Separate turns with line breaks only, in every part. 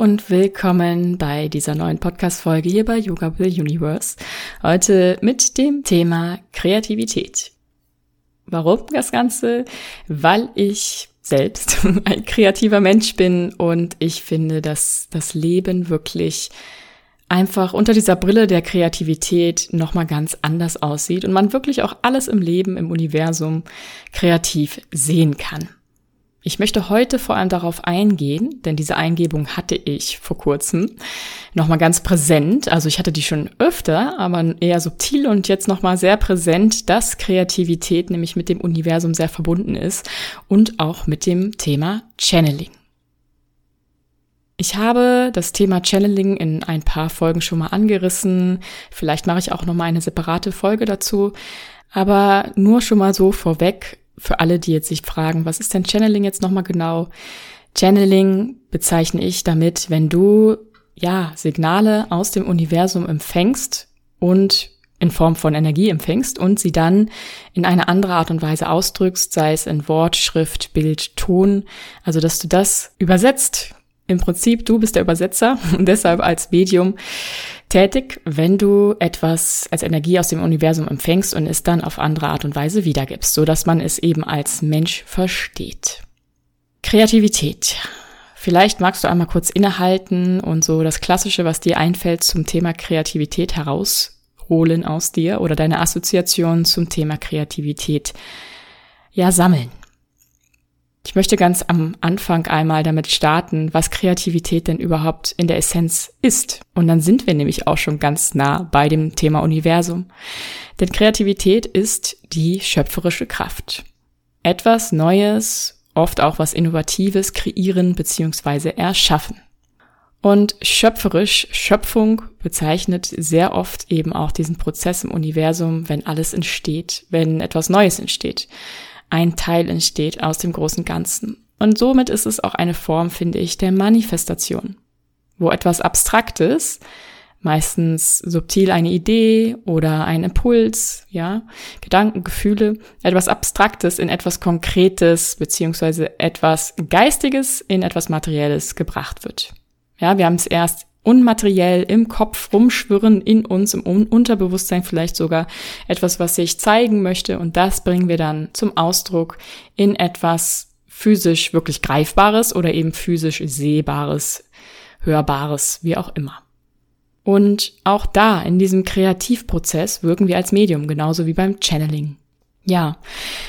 und willkommen bei dieser neuen Podcast-Folge hier bei Yoga Will Universe. Heute mit dem Thema Kreativität. Warum das Ganze? Weil ich selbst ein kreativer Mensch bin und ich finde, dass das Leben wirklich einfach unter dieser Brille der Kreativität nochmal ganz anders aussieht und man wirklich auch alles im Leben, im Universum kreativ sehen kann. Ich möchte heute vor allem darauf eingehen, denn diese Eingebung hatte ich vor kurzem nochmal ganz präsent. Also ich hatte die schon öfter, aber eher subtil und jetzt nochmal sehr präsent, dass Kreativität nämlich mit dem Universum sehr verbunden ist und auch mit dem Thema Channeling. Ich habe das Thema Channeling in ein paar Folgen schon mal angerissen. Vielleicht mache ich auch nochmal eine separate Folge dazu. Aber nur schon mal so vorweg, für alle, die jetzt sich fragen, was ist denn Channeling jetzt nochmal genau? Channeling bezeichne ich damit, wenn du ja Signale aus dem Universum empfängst und in Form von Energie empfängst und sie dann in eine andere Art und Weise ausdrückst, sei es in Wort, Schrift, Bild, Ton, also dass du das übersetzt. Im Prinzip, du bist der Übersetzer und deshalb als Medium tätig, wenn du etwas als Energie aus dem Universum empfängst und es dann auf andere Art und Weise wiedergibst, so dass man es eben als Mensch versteht. Kreativität. Vielleicht magst du einmal kurz innehalten und so das Klassische, was dir einfällt zum Thema Kreativität herausholen aus dir oder deine Assoziation zum Thema Kreativität ja sammeln. Ich möchte ganz am Anfang einmal damit starten, was Kreativität denn überhaupt in der Essenz ist. Und dann sind wir nämlich auch schon ganz nah bei dem Thema Universum. Denn Kreativität ist die schöpferische Kraft. Etwas Neues, oft auch was Innovatives kreieren bzw. erschaffen. Und schöpferisch, Schöpfung bezeichnet sehr oft eben auch diesen Prozess im Universum, wenn alles entsteht, wenn etwas Neues entsteht ein Teil entsteht aus dem großen Ganzen. Und somit ist es auch eine Form, finde ich, der Manifestation, wo etwas Abstraktes, meistens subtil eine Idee oder ein Impuls, ja, Gedanken, Gefühle, etwas Abstraktes in etwas Konkretes beziehungsweise etwas Geistiges in etwas Materielles gebracht wird. Ja, wir haben es erst unmateriell im Kopf rumschwirren, in uns, im Unterbewusstsein vielleicht sogar etwas, was sich zeigen möchte. Und das bringen wir dann zum Ausdruck in etwas physisch wirklich Greifbares oder eben physisch Sehbares, Hörbares, wie auch immer. Und auch da, in diesem Kreativprozess, wirken wir als Medium, genauso wie beim Channeling. Ja,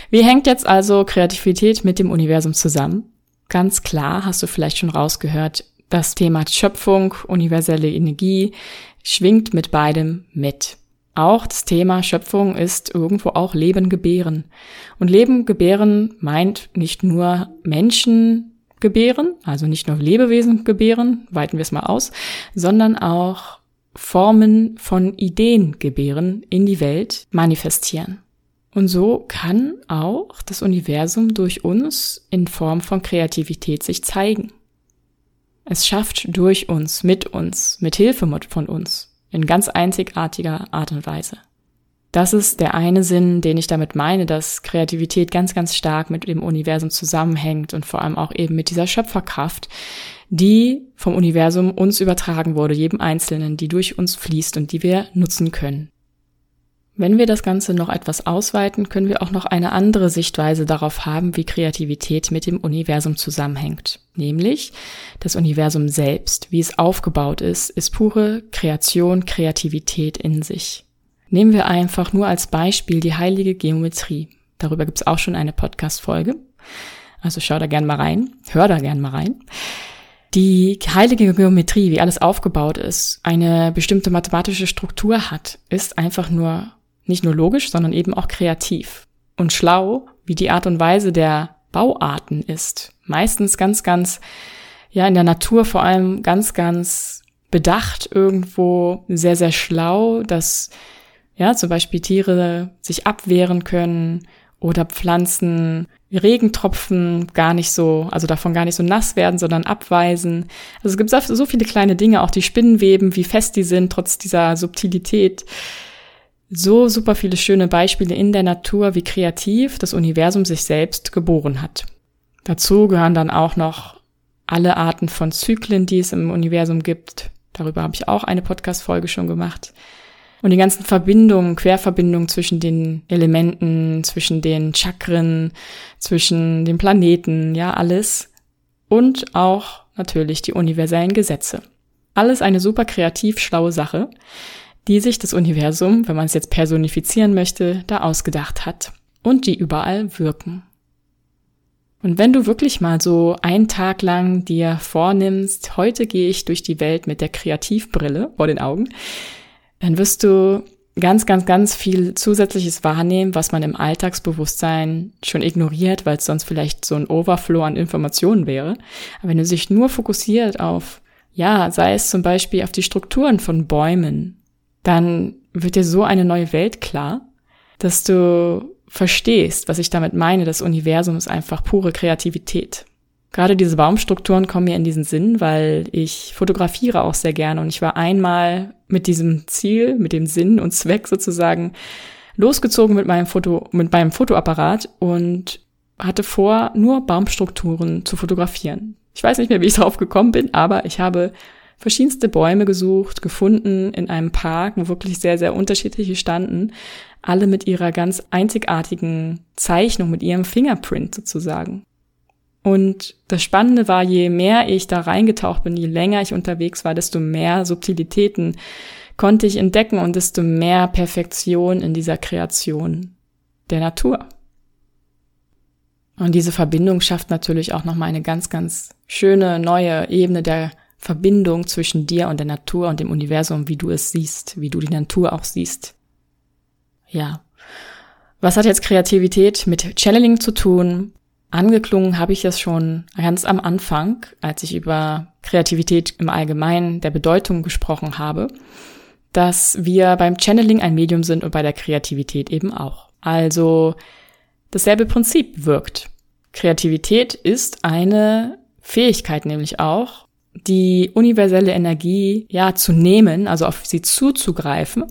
wie hängt jetzt also Kreativität mit dem Universum zusammen? Ganz klar, hast du vielleicht schon rausgehört, das Thema Schöpfung, universelle Energie schwingt mit beidem mit. Auch das Thema Schöpfung ist irgendwo auch Leben gebären. Und Leben gebären meint nicht nur Menschen gebären, also nicht nur Lebewesen gebären, weiten wir es mal aus, sondern auch Formen von Ideen gebären in die Welt manifestieren. Und so kann auch das Universum durch uns in Form von Kreativität sich zeigen. Es schafft durch uns, mit uns, mit Hilfe von uns, in ganz einzigartiger Art und Weise. Das ist der eine Sinn, den ich damit meine, dass Kreativität ganz, ganz stark mit dem Universum zusammenhängt und vor allem auch eben mit dieser Schöpferkraft, die vom Universum uns übertragen wurde, jedem Einzelnen, die durch uns fließt und die wir nutzen können. Wenn wir das Ganze noch etwas ausweiten, können wir auch noch eine andere Sichtweise darauf haben, wie Kreativität mit dem Universum zusammenhängt. Nämlich das Universum selbst, wie es aufgebaut ist, ist pure Kreation, Kreativität in sich. Nehmen wir einfach nur als Beispiel die heilige Geometrie. Darüber gibt es auch schon eine Podcast-Folge. Also schau da gern mal rein, hör da gern mal rein. Die heilige Geometrie, wie alles aufgebaut ist, eine bestimmte mathematische Struktur hat, ist einfach nur nicht nur logisch, sondern eben auch kreativ und schlau, wie die Art und Weise der Bauarten ist. Meistens ganz, ganz, ja, in der Natur vor allem ganz, ganz bedacht irgendwo sehr, sehr schlau, dass, ja, zum Beispiel Tiere sich abwehren können oder Pflanzen Regentropfen gar nicht so, also davon gar nicht so nass werden, sondern abweisen. Also es gibt so viele kleine Dinge, auch die Spinnenweben, wie fest die sind, trotz dieser Subtilität so super viele schöne Beispiele in der Natur, wie kreativ das Universum sich selbst geboren hat. Dazu gehören dann auch noch alle Arten von Zyklen, die es im Universum gibt. Darüber habe ich auch eine Podcast-Folge schon gemacht. Und die ganzen Verbindungen, Querverbindungen zwischen den Elementen, zwischen den Chakren, zwischen den Planeten, ja, alles. Und auch natürlich die universellen Gesetze. Alles eine super kreativ schlaue Sache, die sich das Universum, wenn man es jetzt personifizieren möchte, da ausgedacht hat und die überall wirken. Und wenn du wirklich mal so einen Tag lang dir vornimmst, heute gehe ich durch die Welt mit der Kreativbrille vor den Augen, dann wirst du ganz, ganz, ganz viel zusätzliches wahrnehmen, was man im Alltagsbewusstsein schon ignoriert, weil es sonst vielleicht so ein Overflow an Informationen wäre. Aber wenn du dich nur fokussiert auf, ja, sei es zum Beispiel auf die Strukturen von Bäumen, dann wird dir so eine neue Welt klar, dass du verstehst, was ich damit meine. Das Universum ist einfach pure Kreativität. Gerade diese Baumstrukturen kommen mir in diesen Sinn, weil ich fotografiere auch sehr gerne und ich war einmal mit diesem Ziel, mit dem Sinn und Zweck sozusagen losgezogen mit meinem Foto, mit meinem Fotoapparat und hatte vor, nur Baumstrukturen zu fotografieren. Ich weiß nicht mehr, wie ich drauf gekommen bin, aber ich habe verschiedenste Bäume gesucht, gefunden in einem Park, wo wirklich sehr, sehr unterschiedliche standen, alle mit ihrer ganz einzigartigen Zeichnung, mit ihrem Fingerprint sozusagen. Und das Spannende war, je mehr ich da reingetaucht bin, je länger ich unterwegs war, desto mehr Subtilitäten konnte ich entdecken und desto mehr Perfektion in dieser Kreation der Natur. Und diese Verbindung schafft natürlich auch nochmal eine ganz, ganz schöne neue Ebene der Verbindung zwischen dir und der Natur und dem Universum, wie du es siehst, wie du die Natur auch siehst. Ja. Was hat jetzt Kreativität mit Channeling zu tun? Angeklungen habe ich das schon ganz am Anfang, als ich über Kreativität im Allgemeinen der Bedeutung gesprochen habe, dass wir beim Channeling ein Medium sind und bei der Kreativität eben auch. Also dasselbe Prinzip wirkt. Kreativität ist eine Fähigkeit nämlich auch, die universelle Energie ja zu nehmen, also auf sie zuzugreifen,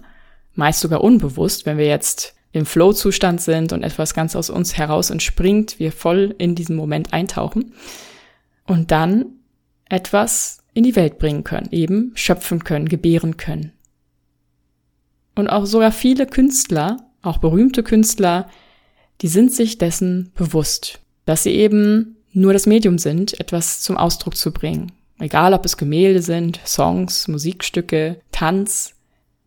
meist sogar unbewusst, wenn wir jetzt im Flow-Zustand sind und etwas ganz aus uns heraus entspringt, wir voll in diesen Moment eintauchen und dann etwas in die Welt bringen können, eben schöpfen können, gebären können. Und auch sogar viele Künstler, auch berühmte Künstler, die sind sich dessen bewusst, dass sie eben nur das Medium sind, etwas zum Ausdruck zu bringen. Egal ob es Gemälde sind, Songs, Musikstücke, Tanz,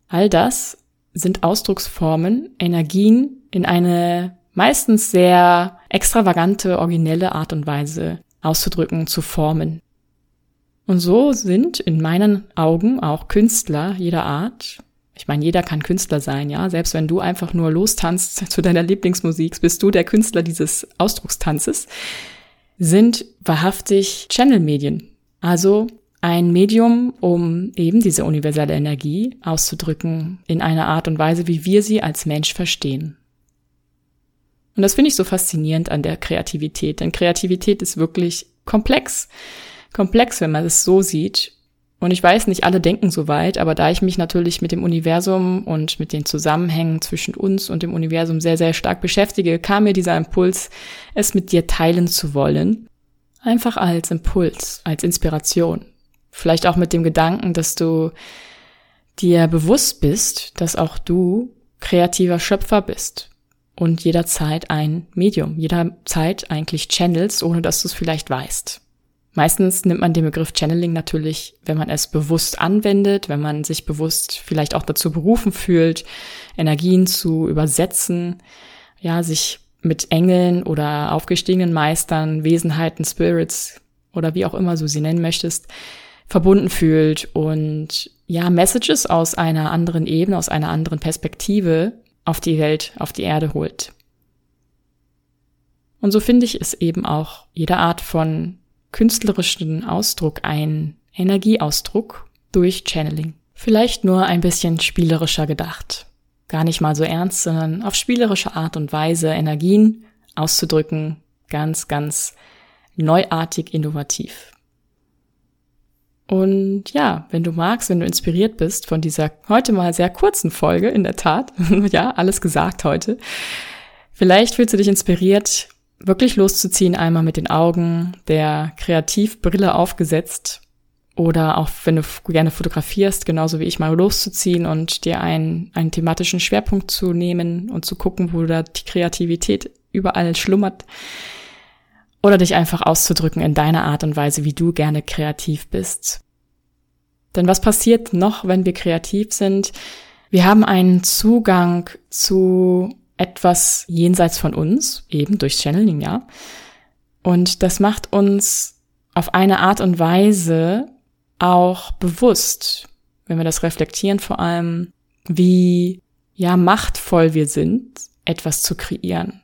all das sind Ausdrucksformen, Energien in eine meistens sehr extravagante, originelle Art und Weise auszudrücken, zu formen. Und so sind in meinen Augen auch Künstler jeder Art. Ich meine, jeder kann Künstler sein, ja. Selbst wenn du einfach nur lostanzt zu deiner Lieblingsmusik, bist du der Künstler dieses Ausdruckstanzes, sind wahrhaftig Channel-Medien. Also ein Medium, um eben diese universelle Energie auszudrücken in einer Art und Weise, wie wir sie als Mensch verstehen. Und das finde ich so faszinierend an der Kreativität, denn Kreativität ist wirklich komplex. Komplex, wenn man es so sieht. Und ich weiß nicht, alle denken so weit, aber da ich mich natürlich mit dem Universum und mit den Zusammenhängen zwischen uns und dem Universum sehr, sehr stark beschäftige, kam mir dieser Impuls, es mit dir teilen zu wollen. Einfach als Impuls, als Inspiration. Vielleicht auch mit dem Gedanken, dass du dir bewusst bist, dass auch du kreativer Schöpfer bist und jederzeit ein Medium, jederzeit eigentlich channelst, ohne dass du es vielleicht weißt. Meistens nimmt man den Begriff Channeling natürlich, wenn man es bewusst anwendet, wenn man sich bewusst vielleicht auch dazu berufen fühlt, Energien zu übersetzen, ja, sich mit Engeln oder aufgestiegenen Meistern, Wesenheiten, Spirits oder wie auch immer du sie nennen möchtest, verbunden fühlt und ja, Messages aus einer anderen Ebene, aus einer anderen Perspektive auf die Welt, auf die Erde holt. Und so finde ich es eben auch jede Art von künstlerischen Ausdruck ein Energieausdruck durch Channeling. Vielleicht nur ein bisschen spielerischer gedacht. Gar nicht mal so ernst, sondern auf spielerische Art und Weise Energien auszudrücken. Ganz, ganz neuartig innovativ. Und ja, wenn du magst, wenn du inspiriert bist von dieser heute mal sehr kurzen Folge, in der Tat, ja, alles gesagt heute, vielleicht fühlst du dich inspiriert, wirklich loszuziehen, einmal mit den Augen der Kreativbrille aufgesetzt oder auch wenn du gerne fotografierst, genauso wie ich mal loszuziehen und dir einen, einen thematischen Schwerpunkt zu nehmen und zu gucken, wo da die Kreativität überall schlummert. Oder dich einfach auszudrücken in deiner Art und Weise, wie du gerne kreativ bist. Denn was passiert noch, wenn wir kreativ sind? Wir haben einen Zugang zu etwas jenseits von uns, eben durch Channeling, ja. Und das macht uns auf eine Art und Weise auch bewusst, wenn wir das reflektieren, vor allem, wie ja machtvoll wir sind, etwas zu kreieren.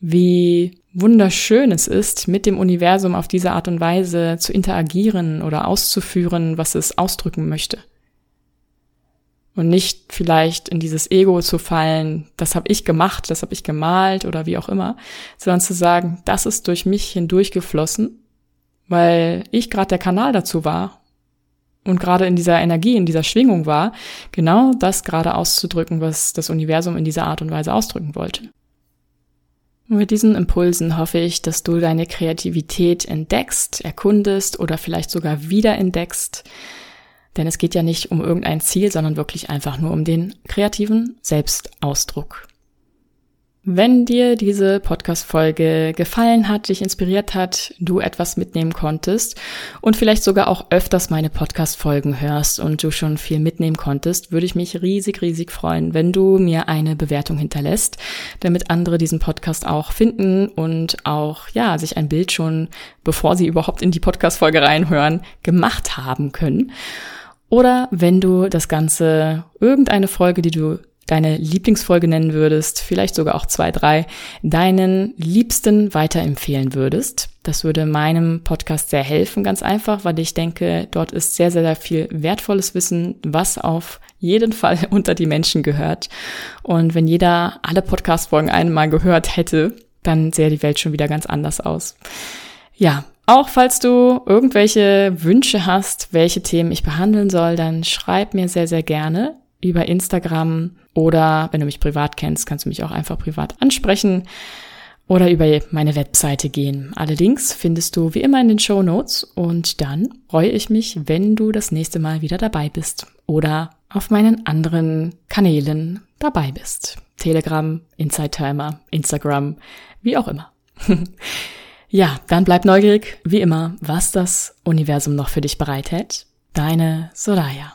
Wie wunderschön es ist, mit dem Universum auf diese Art und Weise zu interagieren oder auszuführen, was es ausdrücken möchte. Und nicht vielleicht in dieses Ego zu fallen, das habe ich gemacht, das habe ich gemalt oder wie auch immer, sondern zu sagen, das ist durch mich hindurchgeflossen weil ich gerade der Kanal dazu war und gerade in dieser Energie, in dieser Schwingung war, genau das gerade auszudrücken, was das Universum in dieser Art und Weise ausdrücken wollte. Und mit diesen Impulsen hoffe ich, dass du deine Kreativität entdeckst, erkundest oder vielleicht sogar wiederentdeckst. Denn es geht ja nicht um irgendein Ziel, sondern wirklich einfach nur um den kreativen Selbstausdruck. Wenn dir diese Podcast-Folge gefallen hat, dich inspiriert hat, du etwas mitnehmen konntest und vielleicht sogar auch öfters meine Podcast-Folgen hörst und du schon viel mitnehmen konntest, würde ich mich riesig, riesig freuen, wenn du mir eine Bewertung hinterlässt, damit andere diesen Podcast auch finden und auch, ja, sich ein Bild schon, bevor sie überhaupt in die Podcast-Folge reinhören, gemacht haben können. Oder wenn du das Ganze, irgendeine Folge, die du deine Lieblingsfolge nennen würdest, vielleicht sogar auch zwei, drei, deinen Liebsten weiterempfehlen würdest. Das würde meinem Podcast sehr helfen, ganz einfach, weil ich denke, dort ist sehr, sehr, sehr viel wertvolles Wissen, was auf jeden Fall unter die Menschen gehört. Und wenn jeder alle Podcast-Folgen einmal gehört hätte, dann sähe die Welt schon wieder ganz anders aus. Ja, auch falls du irgendwelche Wünsche hast, welche Themen ich behandeln soll, dann schreib mir sehr, sehr gerne über Instagram oder wenn du mich privat kennst, kannst du mich auch einfach privat ansprechen oder über meine Webseite gehen. Alle Links findest du wie immer in den Show Notes und dann freue ich mich, wenn du das nächste Mal wieder dabei bist oder auf meinen anderen Kanälen dabei bist. Telegram, Inside Timer, Instagram, wie auch immer. ja, dann bleib neugierig, wie immer, was das Universum noch für dich bereithält. Deine Soraya.